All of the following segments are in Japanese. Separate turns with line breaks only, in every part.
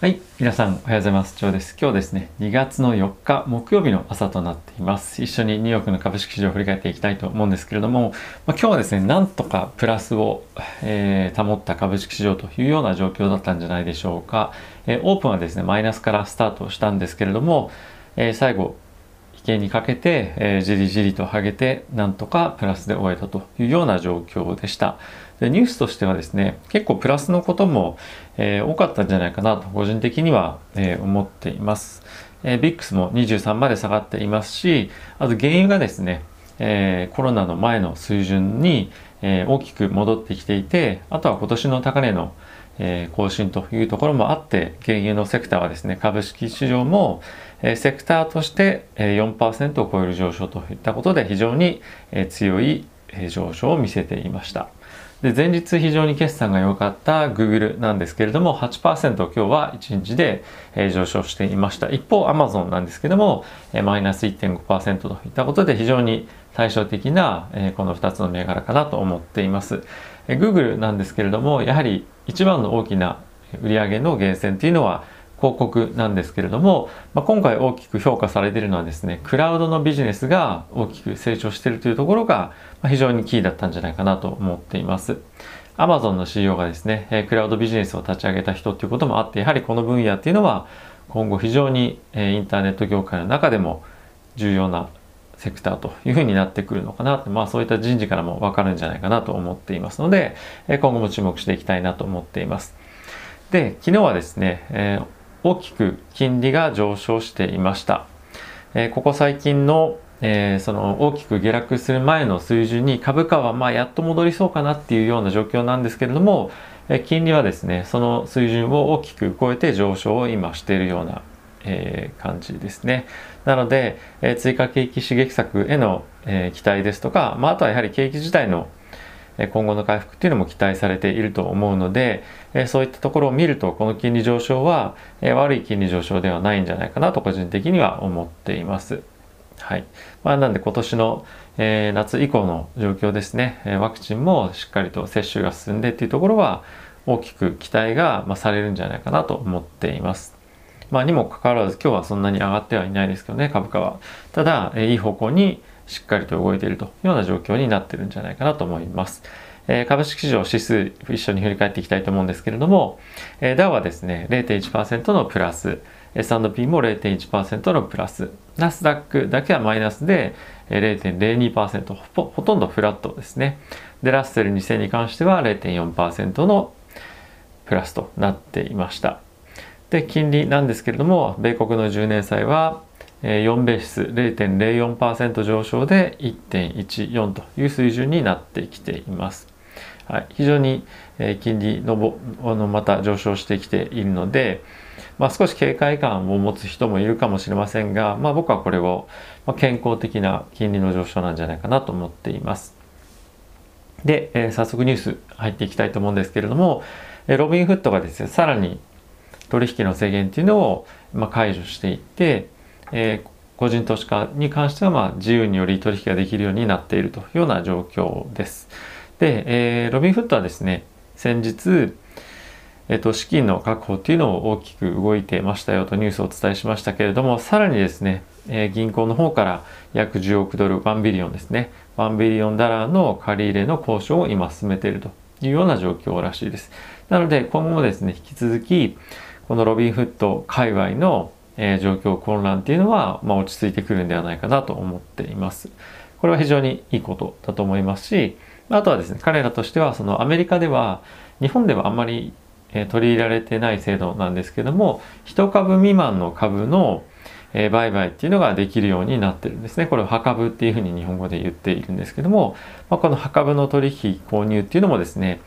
はい。皆さん、おはようございます。ジョーです。今日ですね、2月の4日木曜日の朝となっています。一緒にニューヨークの株式市場を振り返っていきたいと思うんですけれども、まあ、今日はですね、なんとかプラスを、えー、保った株式市場というような状況だったんじゃないでしょうか。えー、オープンはですね、マイナスからスタートしたんですけれども、えー、最後、引けにかけて、えー、じりじりと上げて、なんとかプラスで終えたというような状況でした。でニュースとしてはですね結構プラスのことも、えー、多かったんじゃないかなと個人的には、えー、思っています、えー、ビックスも23まで下がっていますしあと原油がですね、えー、コロナの前の水準に、えー、大きく戻ってきていてあとは今年の高値のえー、更新というところもあって原油のセクターはですね株式市場も、セクターとして、4%を超える上昇といったことで非常に、強い、上昇を見せていました。で前日非常に決算が良かった Google なんですけれども8%今日は1日で上昇していました一方 Amazon なんですけどもマイナス1.5%といったことで非常に対照的なこの2つの銘柄かなと思っています Google なんですけれどもやはり一番の大きな売上の源泉というのは広告なんですけれども、まあ、今回大きく評価されているのはですねクラウドのビジネスが大きく成長しているというところが非常にキーだったんじゃないかなと思っています。Amazon の CEO がですねクラウドビジネスを立ち上げた人ということもあってやはりこの分野っていうのは今後非常にインターネット業界の中でも重要なセクターというふうになってくるのかなって、まあそういった人事からもわかるんじゃないかなと思っていますので、今後も注目していきたいなと思っています。で、昨日はですね、えー大きく金利が上昇していました。えー、ここ最近の、えー、その大きく下落する前の水準に株価はまあやっと戻りそうかなっていうような状況なんですけれども、えー、金利はですね、その水準を大きく超えて上昇を今しているような、えー、感じですね。なので、えー、追加景気刺激策への、えー、期待ですとか、まあ、あとはやはり景気自体の今後の回復っていうのも期待されていると思うので、そういったところを見ると、この金利上昇は悪い金利上昇ではないんじゃないかなと個人的には思っています。はい。まあ、なんで今年の、えー、夏以降の状況ですね、ワクチンもしっかりと接種が進んでっていうところは大きく期待が、まあ、されるんじゃないかなと思っています。まあ、にもかかわらず今日はそんなに上がってはいないですけどね、株価は。ただ、えー、いい方向にしっかりと動いているというような状況になってるんじゃないかなと思います。え、株式市場指数一緒に振り返っていきたいと思うんですけれども、えー、ダウはですね、0.1%のプラス、S&P も0.1%のプラス、ナスダックだけはマイナスで0.02%ほ、ほとんどフラットですね。で、ラッセル2000に関しては0.4%のプラスとなっていました。で、金利なんですけれども、米国の10年債は4ベース0.04%上昇で1.14という水準になってきています。はい、非常に金利のぼのまた上昇してきているので、まあ、少し警戒感を持つ人もいるかもしれませんが、まあ、僕はこれを健康的な金利の上昇なんじゃないかなと思っています。で、えー、早速ニュース入っていきたいと思うんですけれども、えロビンフットがですね、さらに取引の制限っていうのを、まあ、解除していって、えー、個人投資家に関してはまあ自由により取引ができるようになっているというような状況です。で、えー、ロビンフットはですね、先日、えっと、資金の確保っていうのを大きく動いてましたよとニュースをお伝えしましたけれども、さらにですね、えー、銀行の方から約10億ドル、1ビリオンですね、1ビリオンダラーの借り入れの交渉を今進めているというような状況らしいです。なので、今後もですね、引き続き、このロビンフット界隈のえー、状況混乱っていうのは、まあ、落ち着いてくるんではないかなと思っています。これは非常にいいことだと思いますし、あとはですね、彼らとしては、そのアメリカでは、日本ではあんまり、えー、取り入れられてない制度なんですけども、1株未満の株の、えー、売買っていうのができるようになってるんですね。これを破株っていうふうに日本語で言っているんですけども、まあ、この破株の取引購入っていうのもですね、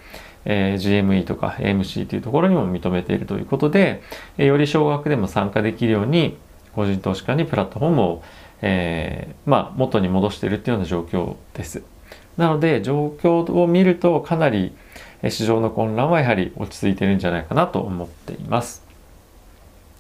えー、GME とか AMC というところにも認めているということで、えー、より少額でも参加できるように個人投資家にプラットフォームを、えー、まあ、元に戻しているというような状況です。なので状況を見るとかなり市場の混乱はやはり落ち着いているんじゃないかなと思っています。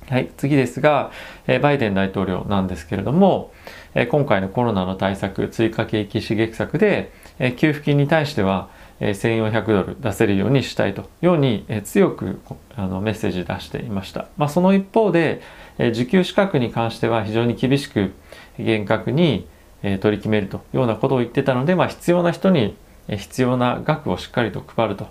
はい、次ですが、えバイデン大統領なんですけれども、え今回のコロナの対策、追加景気刺激策で、え給付金に対しては、1400ドル出せるようにしたいというように強くあのメッセージ出していました。まあ、その一方で受給資格に関しては非常に厳しく厳格に取り決めるというようなことを言ってたので、まあ、必要な人に必要な額をしっかりと配ると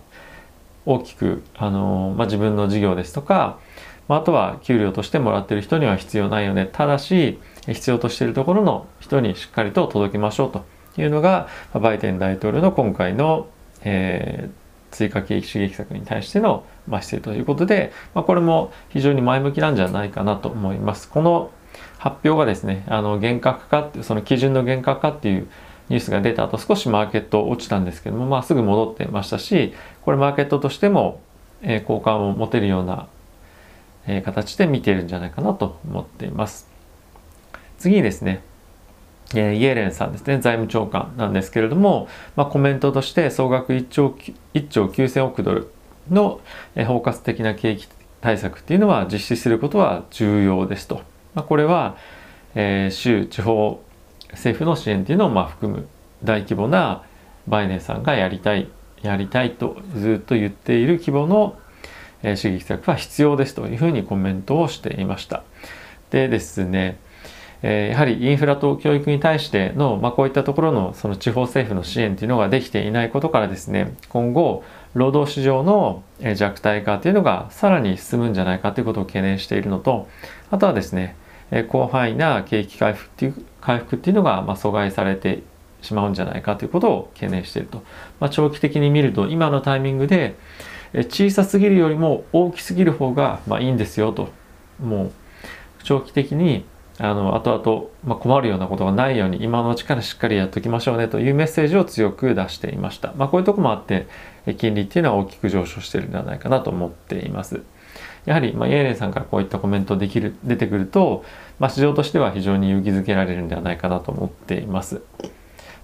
大きくあの、まあ、自分の事業ですとか、まあ、あとは給料としてもらってる人には必要ないよねただし必要としているところの人にしっかりと届けましょうというのがバイデン大統領の今回の、えー、追加景気刺激策に対しての、まあ、姿勢ということで、まあ、これも非常に前向きなんじゃないかなと思います。この発表がですねあの厳格化ってその基準の厳格化っていうニュースが出た後少しマーケット落ちたんですけども、まあ、すぐ戻ってましたしこれマーケットとしても、えー、好感を持てるような、えー、形で見てるんじゃないかなと思っています。次にですね、イエレンさんですね財務長官なんですけれども、まあ、コメントとして総額1兆 ,1 兆9000億ドルの、包括的な景気対策っていうのは実施することは重要ですと。まあ、これは、えー、州地方政府の支援っていうのをまあ含む大規模なバイデンさんがやりたいやりたいとずっと言っている規模の、えー、刺激策は必要ですというふうにコメントをしていました。でですね、え、やはりインフラと教育に対しての、まあ、こういったところのその地方政府の支援というのができていないことからですね今後労働市場の弱体化というのがさらに進むんじゃないかということを懸念しているのとあとはですね広範囲な景気回復っていう回復っていうのがまあ阻害されてしまうんじゃないかということを懸念していると、まあ、長期的に見ると今のタイミングで小さすぎるよりも大きすぎる方がまあいいんですよと。もう長期的にあの後々、まあ、困るようなことがないように今のうちからしっかりやっておきましょうねというメッセージを強く出していました。まあ、こういうとこもあって金利っていうのは大きく上昇してるんではないかなと思っています。やはり、まあ、イエレンさんからこういったコメントできる出てくると、まあ、市場としては非常に勇気づけられるんではないかなと思っています。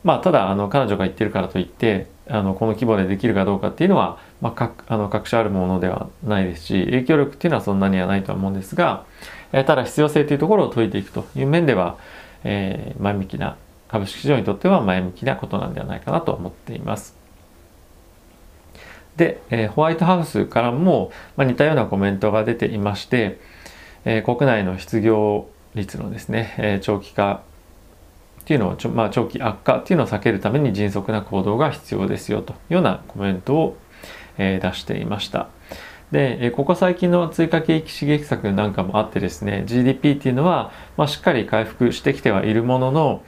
まあ、ただあの彼女が言ってるからといってあのこの規模でできるかどうかっていうのは、まあ、かあの確証あるものではないですし影響力っていうのはそんなにはないとは思うんですが、え、ただ必要性というところを解いていくという面では、えー、前向きな株式市場にとっては前向きなことなんではないかなと思っています。で、えー、ホワイトハウスからも、まあ、似たようなコメントが出ていまして、えー、国内の失業率のですね、え、長期化っていうのをちょ、まあ、長期悪化っていうのを避けるために迅速な行動が必要ですよというようなコメントを、え、出していました。で、ここ最近の追加景気刺激策なんかもあってですね GDP っていうのは、まあ、しっかり回復してきてはいるものの、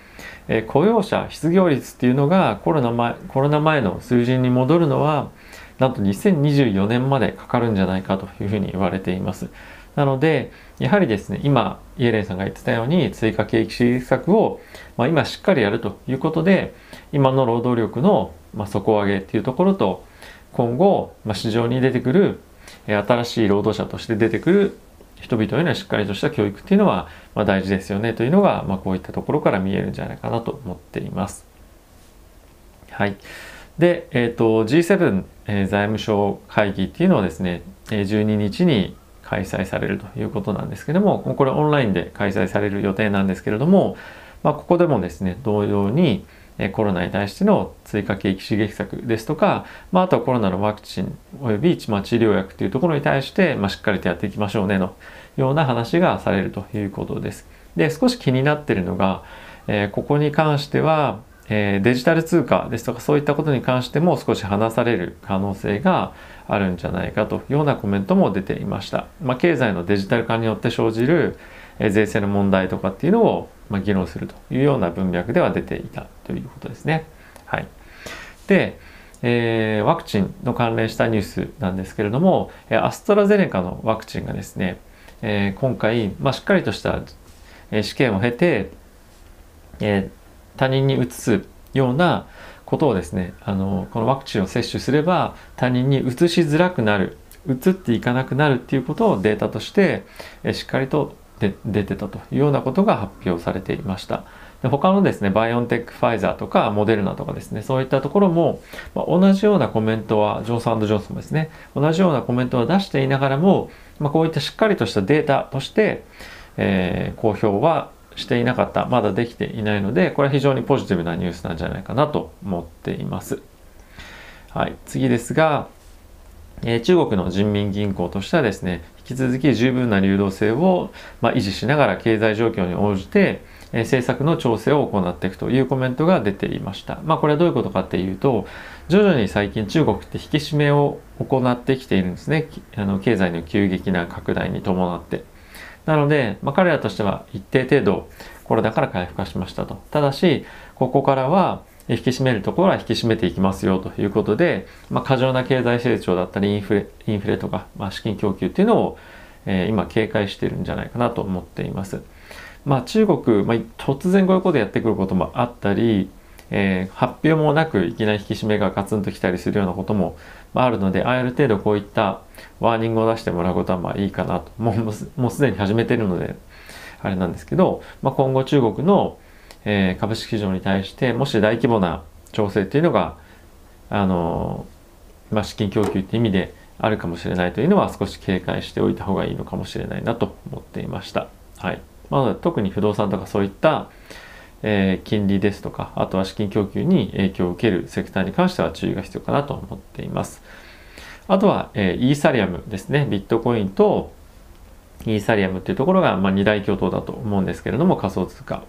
え雇用者失業率っていうのがコロナ前コロナ前の数字に戻るのはなんと2024年までかかるんじゃないかというふうに言われています。なので、やはりですね、今、イエレンさんが言ってたように、追加景気刺激策を、まあ、今しっかりやるということで、今の労働力の、まあ、底上げっていうところと、今後、まあ、市場に出てくる、新しい労働者として出てくる人々へのしっかりとした教育っていうのは、ま、大事ですよねというのが、ま、こういったところから見えるんじゃないかなと思っています。はい。で、えーと、G7、えー、財務省会議っていうのはですね12日に開催されるということなんですけどもこれオンラインで開催される予定なんですけれども、まあ、ここでもですね同様にコロナに対しての追加景気刺激策ですとか、まあ、あとはコロナのワクチンおよび、まあ、治療薬というところに対して、まあ、しっかりとやっていきましょうねのような話がされるということです。で少し気になってるのが、えー、ここに関してはえデジタル通貨ですとかそういったことに関しても少し話される可能性があるんじゃないかというようなコメントも出ていました。まあ、経済のデジタル化によって生じる税制の問題とかっていうのをま議論するというような文脈では出ていたということですね。はい、で、えー、ワクチンの関連したニュースなんですけれどもアストラゼネカのワクチンがですね、えー、今回、まあ、しっかりとした試験を経て、えー他人に移すようなことをですねあのこのワクチンを接種すれば他人に移しづらくなる移っていかなくなるっていうことをデータとしてしっかりとで出てたというようなことが発表されていました。で他のですねビオンテックファイザーとかモデルナとかですねそういったところも、まあ、同じようなコメントはジョンソンジョンソンもですね同じようなコメントを出していながらも、まあ、こういったしっかりとしたデータとして、えー、公表はしていなかった、まだできていないので、これは非常にポジティブなニュースなんじゃないかなと思っています。はい、次ですが、え、中国の人民銀行としてはですね引き続き十分な流動性を、ま、維持しながら経済状況に応じて、え、政策の調整を行っていくというコメントが出ていました。まあ、これはどういうことかっていうと徐々に最近中国って引き締めを行ってきているんですねあの経済の急激な拡大に伴って。なので、まあ、彼らとしては一定程度コロナから回復化しましたと。ただしここからは引き締めるところは引き締めていきますよということで、まあ、過剰な経済成長だったりインフレインフレとか、まあ、資金供給っていうのを、えー、今警戒してるんじゃないかなと思っています。まあ、中国、まあ、突然こういうことやってくることもあったり、えー、発表もなくいきなり引き締めがガツンときたりするようなこともあるのである程度こういったワーニングを出してもらうことはまあいいかなともうもうすでに始めてるのであれなんですけど、まあ、今後中国のえー、株式市場に対してもし大規模な調整っていうのがあの、まあ、資金供給って意味であるかもしれないというのは少し警戒しておいた方がいいのかもしれないなと思っていました。はいまあ、特に不動産とかそういった、えー、金利ですとかあとは資金供給に影響を受けるセクターに関しては注意が必要かなと思っています。あとは、えー、イーサリアムですね。ビットコインとイーサリアムっていうところが、まあ、二大巨頭だと思うんですけれども仮想通貨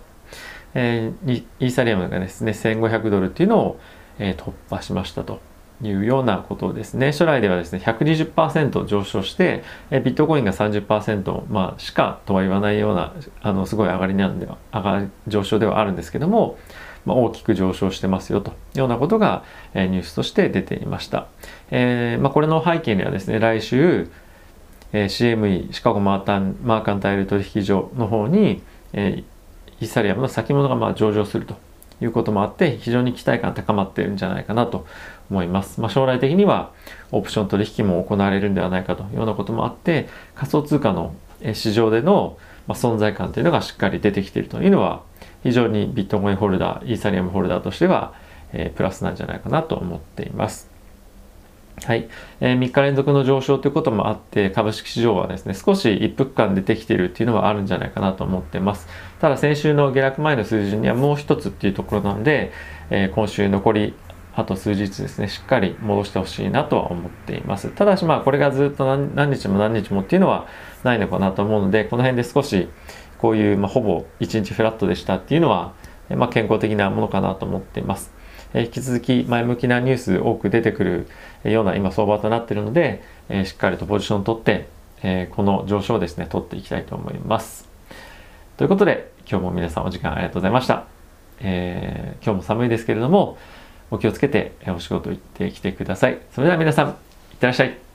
えー、イーサリアムがですね1500ドルっていうのを、えー、突破しましたというようなことですね。初来ではですね120%上昇して、えー、ビットコインが30%、まあ、しかとは言わないようなあのすごい上がりなんでは上が上昇ではあるんですけども、まあ、大きく上昇してますよというようなことが、えー、ニュースとして出ていました、えーまあ、これの背景にはですね来週えー、CME シカゴマータンマーカンタイル取引所の方に、えー、イーサリアムの先物がまあ上場するということもあって非常に期待感高まっているんじゃないかなと思います。まあ、将来的にはオプション取引も行われるんではないかというようなこともあって仮想通貨の市場での存在感というのがしっかり出てきているというのは非常にビットコインホルダーイーサリアムホルダーとしては、えプラスなんじゃないかなと思っています。はい、えー、3日連続の上昇ということもあって株式市場はですね少し一服感出てきているっていうのはあるんじゃないかなと思ってます。ただ先週の下落前の数字にはもう一つっていうところなので、えー、今週残りあと数日ですねしっかり戻してほしいなとは思っています。ただしまあこれがずっと何日も何日もっていうのはないのかなと思うのでこの辺で少しこういう、まあ、ほぼ1日フラットでしたっていうのは、まあ、健康的なものかなと思っています。え引き続き前向きなニュース多く出てくるような今相場となっているので、えしっかりとポジションを取って、えこの上昇をですね取っていきたいと思います。ということで今日も皆さんお時間ありがとうございました。えー、今日も寒いですけれどもお気をつけてお仕事行ってきてください。それでは皆さんいってらっしゃい。